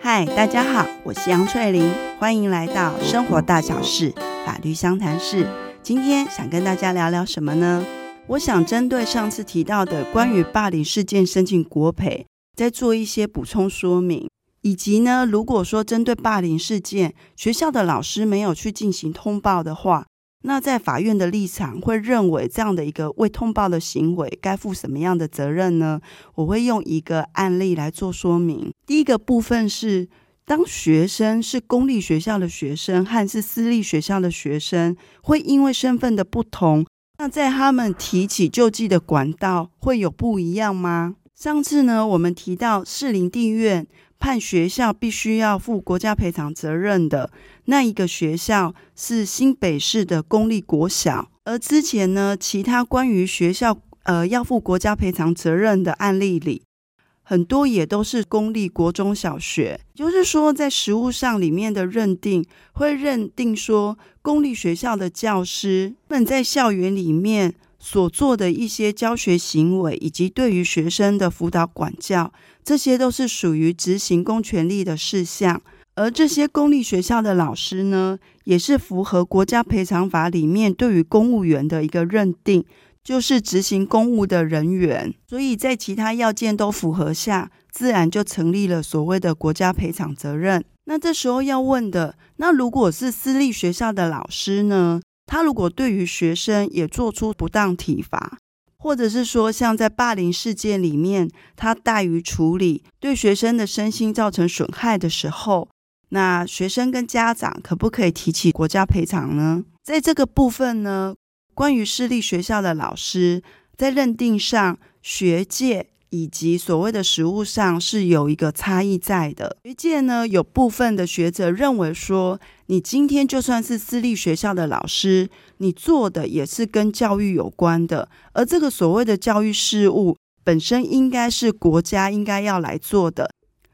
嗨，大家好，我是杨翠玲，欢迎来到生活大小事法律相谈室。今天想跟大家聊聊什么呢？我想针对上次提到的关于霸凌事件申请国赔，再做一些补充说明，以及呢，如果说针对霸凌事件，学校的老师没有去进行通报的话，那在法院的立场会认为这样的一个未通报的行为该负什么样的责任呢？我会用一个案例来做说明。第一个部分是，当学生是公立学校的学生和是私立学校的学生，会因为身份的不同，那在他们提起救济的管道会有不一样吗？上次呢，我们提到士林地院判学校必须要负国家赔偿责任的那一个学校是新北市的公立国小，而之前呢，其他关于学校呃要负国家赔偿责任的案例里，很多也都是公立国中小学，就是说在实务上里面的认定，会认定说公立学校的教师们在校园里面所做的一些教学行为，以及对于学生的辅导管教，这些都是属于执行公权力的事项。而这些公立学校的老师呢，也是符合国家赔偿法里面对于公务员的一个认定。就是执行公务的人员，所以在其他要件都符合下，自然就成立了所谓的国家赔偿责任。那这时候要问的，那如果是私立学校的老师呢？他如果对于学生也做出不当体罚，或者是说像在霸凌事件里面，他怠于处理，对学生的身心造成损害的时候，那学生跟家长可不可以提起国家赔偿呢？在这个部分呢？关于私立学校的老师，在认定上，学界以及所谓的实务上是有一个差异在的。学界呢，有部分的学者认为说，你今天就算是私立学校的老师，你做的也是跟教育有关的，而这个所谓的教育事务本身应该是国家应该要来做的，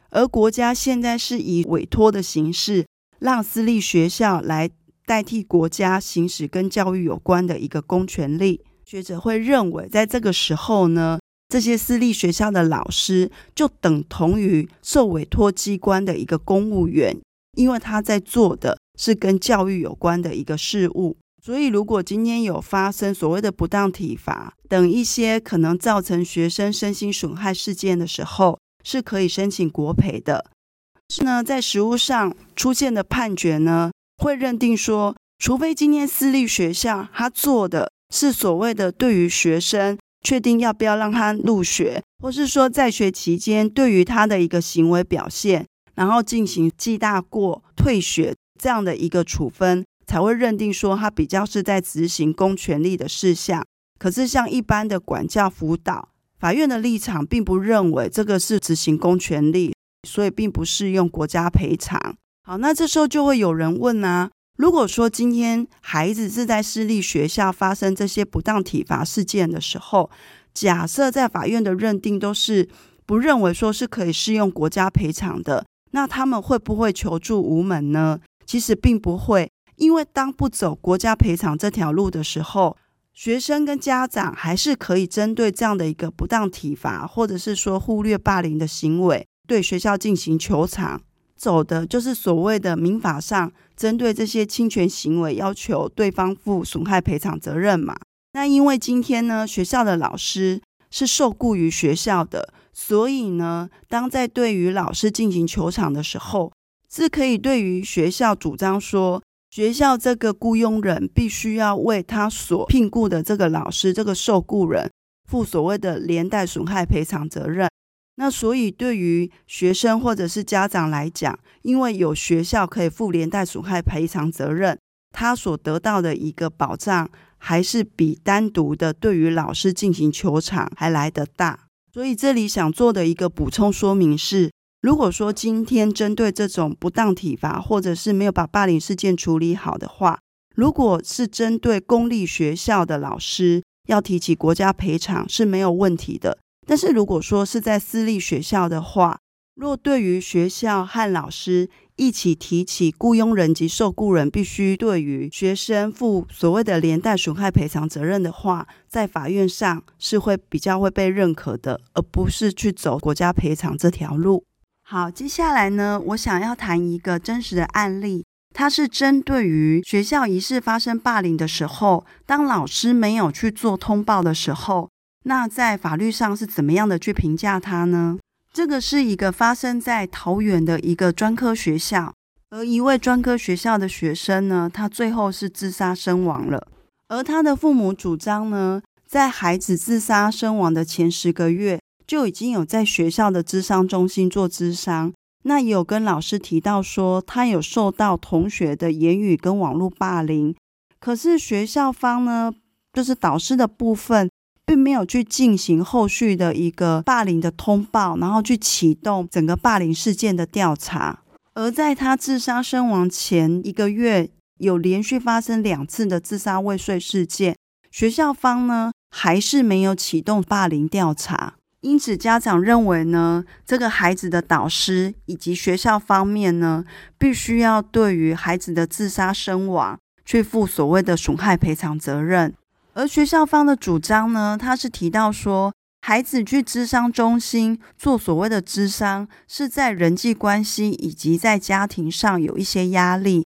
而国家现在是以委托的形式，让私立学校来。代替国家行使跟教育有关的一个公权力，学者会认为，在这个时候呢，这些私立学校的老师就等同于受委托机关的一个公务员，因为他在做的是跟教育有关的一个事务。所以，如果今天有发生所谓的不当体罚等一些可能造成学生身心损害事件的时候，是可以申请国赔的。是呢，在实务上出现的判决呢，会认定说，除非今天私立学校他做的是所谓的对于学生确定要不要让他入学，或是说在学期间对于他的一个行为表现，然后进行记大过、退学这样的一个处分，才会认定说他比较是在执行公权力的事项。可是像一般的管教辅导，法院的立场并不认为这个是执行公权力，所以并不适用国家赔偿。好，那这时候就会有人问啊，如果说今天孩子是在私立学校发生这些不当体罚事件的时候，假设在法院的认定都是不认为说是可以适用国家赔偿的，那他们会不会求助无门呢？其实并不会，因为当不走国家赔偿这条路的时候，学生跟家长还是可以针对这样的一个不当体罚，或者是说忽略霸凌的行为，对学校进行求偿。走的就是所谓的民法上针对这些侵权行为要求对方负损害赔偿责任嘛。那因为今天呢，学校的老师是受雇于学校的，所以呢，当在对于老师进行求偿的时候，是可以对于学校主张说，学校这个雇佣人必须要为他所聘雇的这个老师这个受雇人负所谓的连带损害赔偿责任。那所以，对于学生或者是家长来讲，因为有学校可以负连带损害赔偿责任，他所得到的一个保障，还是比单独的对于老师进行求偿还来得大。所以这里想做的一个补充说明是，如果说今天针对这种不当体罚，或者是没有把霸凌事件处理好的话，如果是针对公立学校的老师要提起国家赔偿是没有问题的。但是如果说是在私立学校的话，若对于学校和老师一起提起雇佣人及受雇人必须对于学生负所谓的连带损害赔偿责任的话，在法院上是会比较会被认可的，而不是去走国家赔偿这条路。好，接下来呢，我想要谈一个真实的案例，它是针对于学校疑似发生霸凌的时候，当老师没有去做通报的时候，那在法律上是怎么样的去评价它呢？这个是一个发生在桃园的一个专科学校，而一位专科学校的学生呢，他最后是自杀身亡了。而他的父母主张呢，在孩子自杀身亡的前十个月，就已经有在学校的智商中心做智商，那也有跟老师提到说，他有受到同学的言语跟网络霸凌。可是学校方呢，就是导师的部分。并没有去进行后续的一个霸凌的通报，然后去启动整个霸凌事件的调查。而在他自杀身亡前一个月，有连续发生两次的自杀未遂事件，学校方呢还是没有启动霸凌调查。因此，家长认为呢，这个孩子的导师以及学校方面呢，必须要对于孩子的自杀身亡去负所谓的损害赔偿责任。而学校方的主张呢，他是提到说，孩子去智商中心做所谓的智商，是在人际关系以及在家庭上有一些压力，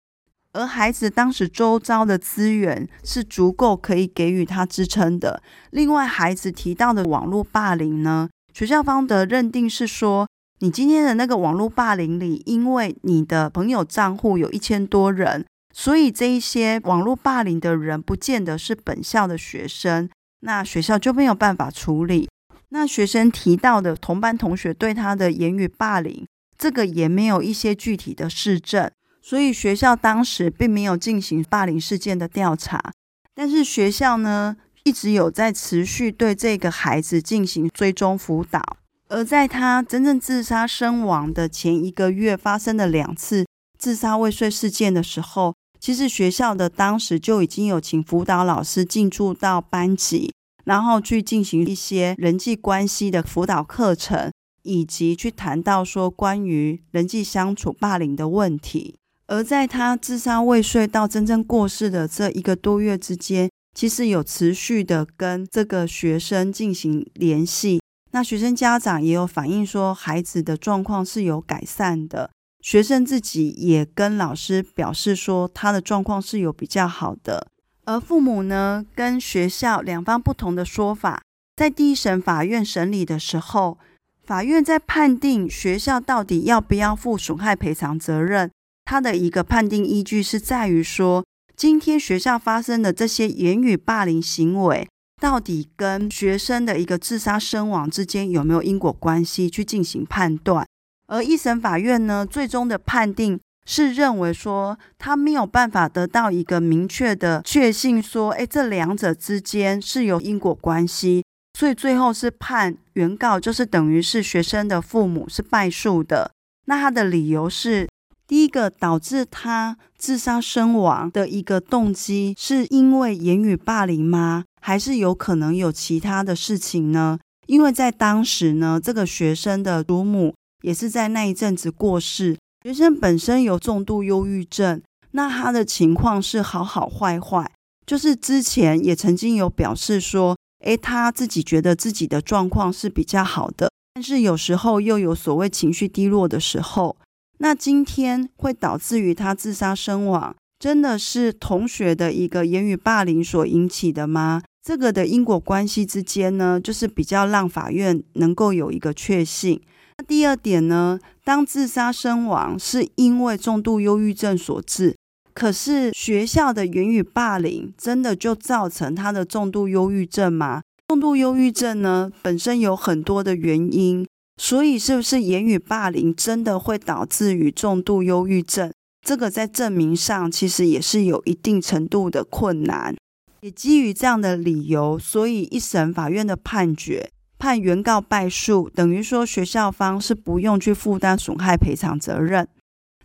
而孩子当时周遭的资源是足够可以给予他支撑的。另外，孩子提到的网络霸凌呢，学校方的认定是说，你今天的那个网络霸凌里，因为你的朋友账户有一千多人。所以这一些网络霸凌的人，不见得是本校的学生，那学校就没有办法处理。那学生提到的同班同学对他的言语霸凌，这个也没有一些具体的事证，所以学校当时并没有进行霸凌事件的调查。但是学校呢，一直有在持续对这个孩子进行追踪辅导，而在他真正自杀身亡的前一个月，发生了两次自杀未遂事件的时候。其实学校的当时就已经有请辅导老师进驻到班级，然后去进行一些人际关系的辅导课程，以及去谈到说关于人际相处霸凌的问题。而在他自杀未遂到真正过世的这一个多月之间，其实有持续的跟这个学生进行联系。那学生家长也有反映说，孩子的状况是有改善的。学生自己也跟老师表示说，他的状况是有比较好的，而父母呢，跟学校两方不同的说法，在第一审法院审理的时候，法院在判定学校到底要不要负损害赔偿责任，他的一个判定依据是在于说，今天学校发生的这些言语霸凌行为，到底跟学生的一个自杀身亡之间有没有因果关系，去进行判断。而一审法院呢，最终的判定是认为说，他没有办法得到一个明确的确信，说，诶，这两者之间是有因果关系，所以最后是判原告就是等于是学生的父母是败诉的。那他的理由是，第一个导致他自杀身亡的一个动机，是因为言语霸凌吗？还是有可能有其他的事情呢？因为在当时呢，这个学生的祖母。也是在那一阵子过世。学生本身有重度忧郁症，那他的情况是好好坏坏，就是之前也曾经有表示说，诶，他自己觉得自己的状况是比较好的，但是有时候又有所谓情绪低落的时候。那今天会导致于他自杀身亡，真的是同学的一个言语霸凌所引起的吗？这个的因果关系之间呢，就是比较让法院能够有一个确信。第二点呢，当自杀身亡是因为重度忧郁症所致，可是学校的言语霸凌真的就造成他的重度忧郁症吗？重度忧郁症呢，本身有很多的原因，所以是不是言语霸凌真的会导致于重度忧郁症？这个在证明上其实也是有一定程度的困难。也基于这样的理由，所以一审法院的判决。判原告败诉，等于说学校方是不用去负担损害赔偿责任。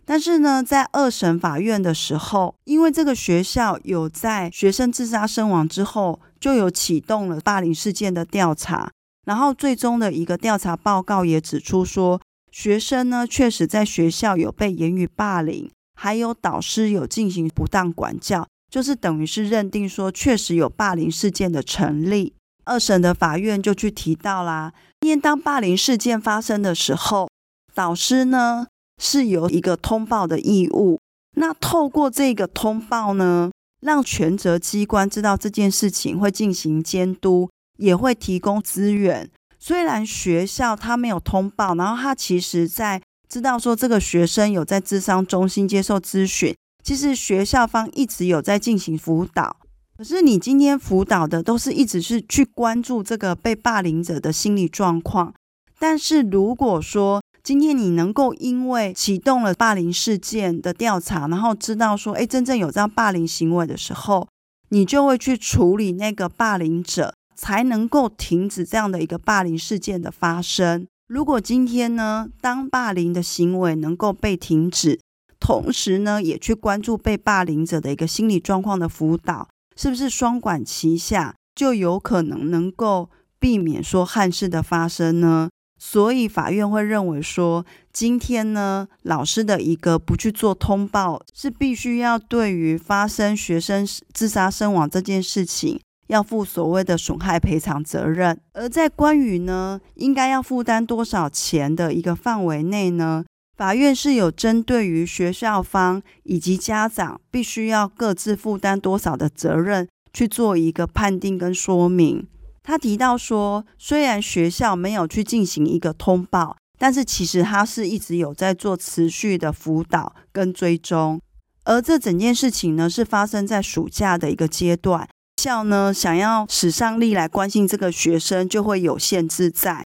但是呢，在二审法院的时候，因为这个学校有在学生自杀身亡之后，就有启动了霸凌事件的调查，然后最终的一个调查报告也指出说，学生呢确实在学校有被言语霸凌，还有导师有进行不当管教，就是等于是认定说确实有霸凌事件的成立。二审的法院就去提到啦，因为当霸凌事件发生的时候，导师呢是有一个通报的义务。那透过这个通报呢，让权责机关知道这件事情，会进行监督，也会提供资源。虽然学校他没有通报，然后他其实在知道说这个学生有在智商中心接受咨询，其实学校方一直有在进行辅导。可是你今天辅导的都是一直是去关注这个被霸凌者的心理状况，但是如果说今天你能够因为启动了霸凌事件的调查，然后知道说，诶，真正有这样霸凌行为的时候，你就会去处理那个霸凌者，才能够停止这样的一个霸凌事件的发生。如果今天呢，当霸凌的行为能够被停止，同时呢，也去关注被霸凌者的一个心理状况的辅导。是不是双管齐下，就有可能能够避免说憾事的发生呢？所以法院会认为说，今天呢，老师的一个不去做通报，是必须要对于发生学生自杀身亡这件事情，要负所谓的损害赔偿责任。而在关于呢，应该要负担多少钱的一个范围内呢？法院是有针对于学校方以及家长必须要各自负担多少的责任去做一个判定跟说明。他提到说，虽然学校没有去进行一个通报，但是其实他是一直有在做持续的辅导跟追踪。而这整件事情呢，是发生在暑假的一个阶段，校呢想要使上力来关心这个学生，就会有限制在。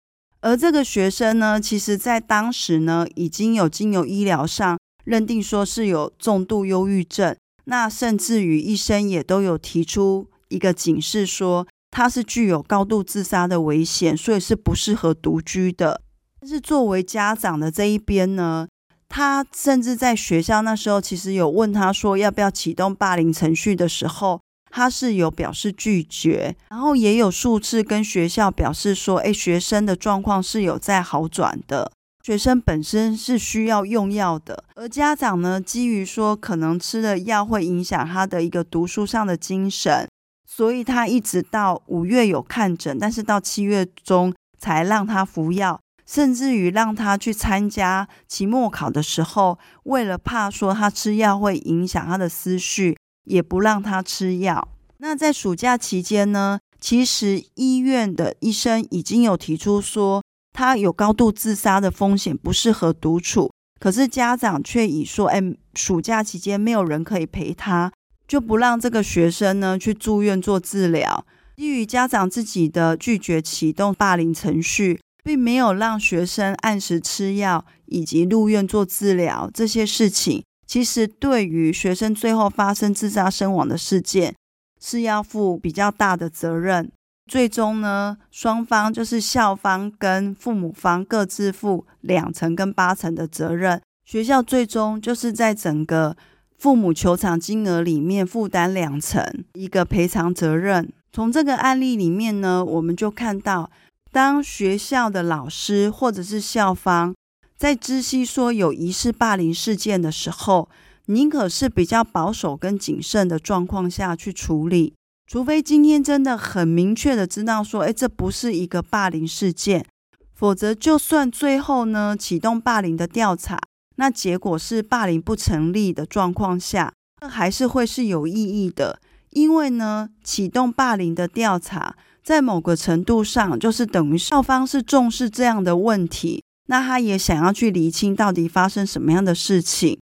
而这个学生呢，其实在当时呢，已经有经由医疗上认定说是有重度忧郁症，那甚至于医生也都有提出一个警示，说他是具有高度自杀的危险，所以是不适合独居的。但是作为家长的这一边呢，他甚至在学校那时候，其实有问他说要不要启动霸凌程序的时候。他是有表示拒绝，然后也有数次跟学校表示说，哎，学生的状况是有在好转的，学生本身是需要用药的，而家长呢，基于说可能吃了药会影响他的一个读书上的精神，所以他一直到五月有看诊，但是到七月中才让他服药，甚至于让他去参加期末考的时候，为了怕说他吃药会影响他的思绪。也不让他吃药。那在暑假期间呢，其实医院的医生已经有提出说，他有高度自杀的风险，不适合独处。可是家长却以说，哎，暑假期间没有人可以陪他，就不让这个学生呢去住院做治疗。基于家长自己的拒绝启动霸凌程序，并没有让学生按时吃药以及入院做治疗这些事情。其实，对于学生最后发生自杀身亡的事件，是要负比较大的责任。最终呢，双方就是校方跟父母方各自负两成跟八成的责任。学校最终就是在整个父母求偿金额里面负担两成一个赔偿责任。从这个案例里面呢，我们就看到，当学校的老师或者是校方，在知悉说有疑似霸凌事件的时候，宁可是比较保守跟谨慎的状况下去处理，除非今天真的很明确的知道说，哎，这不是一个霸凌事件，否则就算最后呢启动霸凌的调查，那结果是霸凌不成立的状况下，那还是会是有意义的，因为呢启动霸凌的调查，在某个程度上就是等于校方是重视这样的问题。那他也想要去厘清到底发生什么样的事情，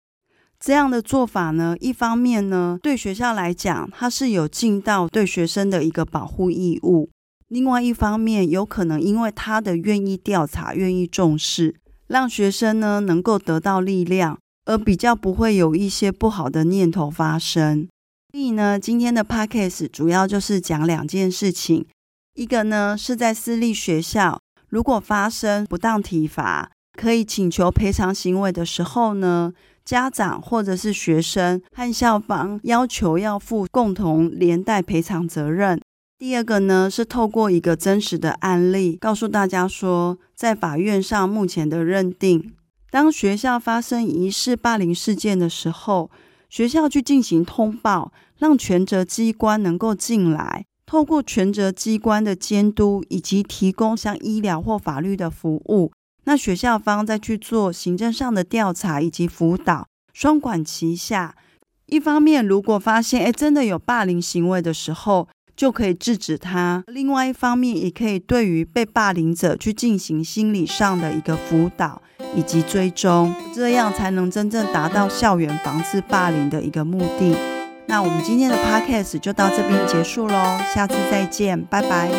这样的做法呢，一方面呢，对学校来讲，他是有尽到对学生的一个保护义务；另外一方面，有可能因为他的愿意调查、愿意重视，让学生呢能够得到力量，而比较不会有一些不好的念头发生。所以呢，今天的 podcast 主要就是讲两件事情，一个呢是在私立学校。如果发生不当体罚，可以请求赔偿行为的时候呢，家长或者是学生和校方要求要负共同连带赔偿责任。第二个呢，是透过一个真实的案例，告诉大家说，在法院上目前的认定，当学校发生疑似霸凌事件的时候，学校去进行通报，让权责机关能够进来。透过权责机关的监督以及提供像医疗或法律的服务，那学校方再去做行政上的调查以及辅导，双管齐下。一方面，如果发现诶真的有霸凌行为的时候，就可以制止他；另外一方面，也可以对于被霸凌者去进行心理上的一个辅导以及追踪，这样才能真正达到校园防治霸凌的一个目的。那我们今天的 podcast 就到这边结束喽，下次再见，拜拜。